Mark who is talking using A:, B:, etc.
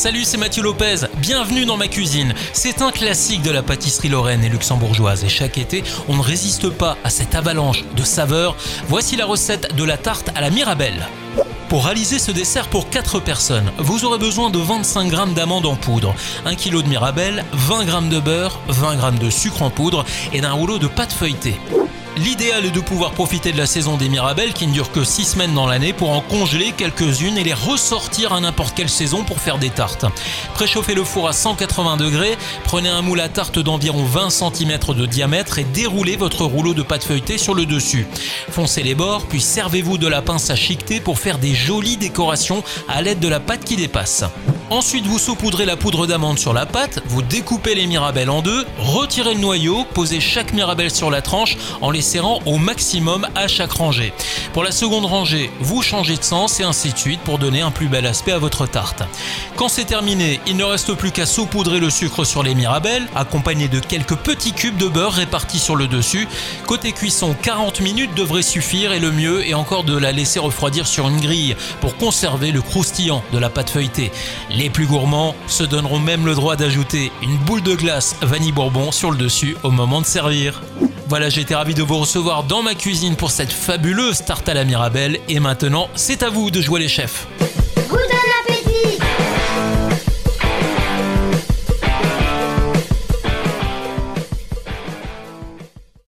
A: Salut, c'est Mathieu Lopez. Bienvenue dans ma cuisine. C'est un classique de la pâtisserie lorraine et luxembourgeoise et chaque été, on ne résiste pas à cette avalanche de saveurs. Voici la recette de la tarte à la Mirabelle. Pour réaliser ce dessert pour 4 personnes, vous aurez besoin de 25 g d'amandes en poudre, 1 kg de mirabelle, 20 g de beurre, 20 g de sucre en poudre et d'un rouleau de pâte feuilletée. L'idéal est de pouvoir profiter de la saison des mirabelles qui ne dure que 6 semaines dans l'année pour en congeler quelques-unes et les ressortir à n'importe quelle saison pour faire des tartes. Préchauffez le four à 180 degrés, prenez un moule à tarte d'environ 20 cm de diamètre et déroulez votre rouleau de pâte feuilletée sur le dessus. Foncez les bords, puis servez-vous de la pince à chiqueter pour faire des jolies décorations à l'aide de la pâte qui dépasse. Ensuite, vous saupoudrez la poudre d'amande sur la pâte, vous découpez les mirabelles en deux, retirez le noyau, posez chaque mirabelle sur la tranche en les serrant au maximum à chaque rangée. Pour la seconde rangée, vous changez de sens et ainsi de suite pour donner un plus bel aspect à votre tarte. Quand c'est terminé, il ne reste plus qu'à saupoudrer le sucre sur les mirabelles, accompagné de quelques petits cubes de beurre répartis sur le dessus. Côté cuisson, 40 minutes devrait suffire et le mieux est encore de la laisser refroidir sur une grille pour conserver le croustillant de la pâte feuilletée. Les plus gourmands se donneront même le droit d'ajouter une boule de glace vanille bourbon sur le dessus au moment de servir. Voilà, été ravi de vous recevoir dans ma cuisine pour cette fabuleuse tarte à la Mirabelle et maintenant, c'est à vous de jouer les chefs.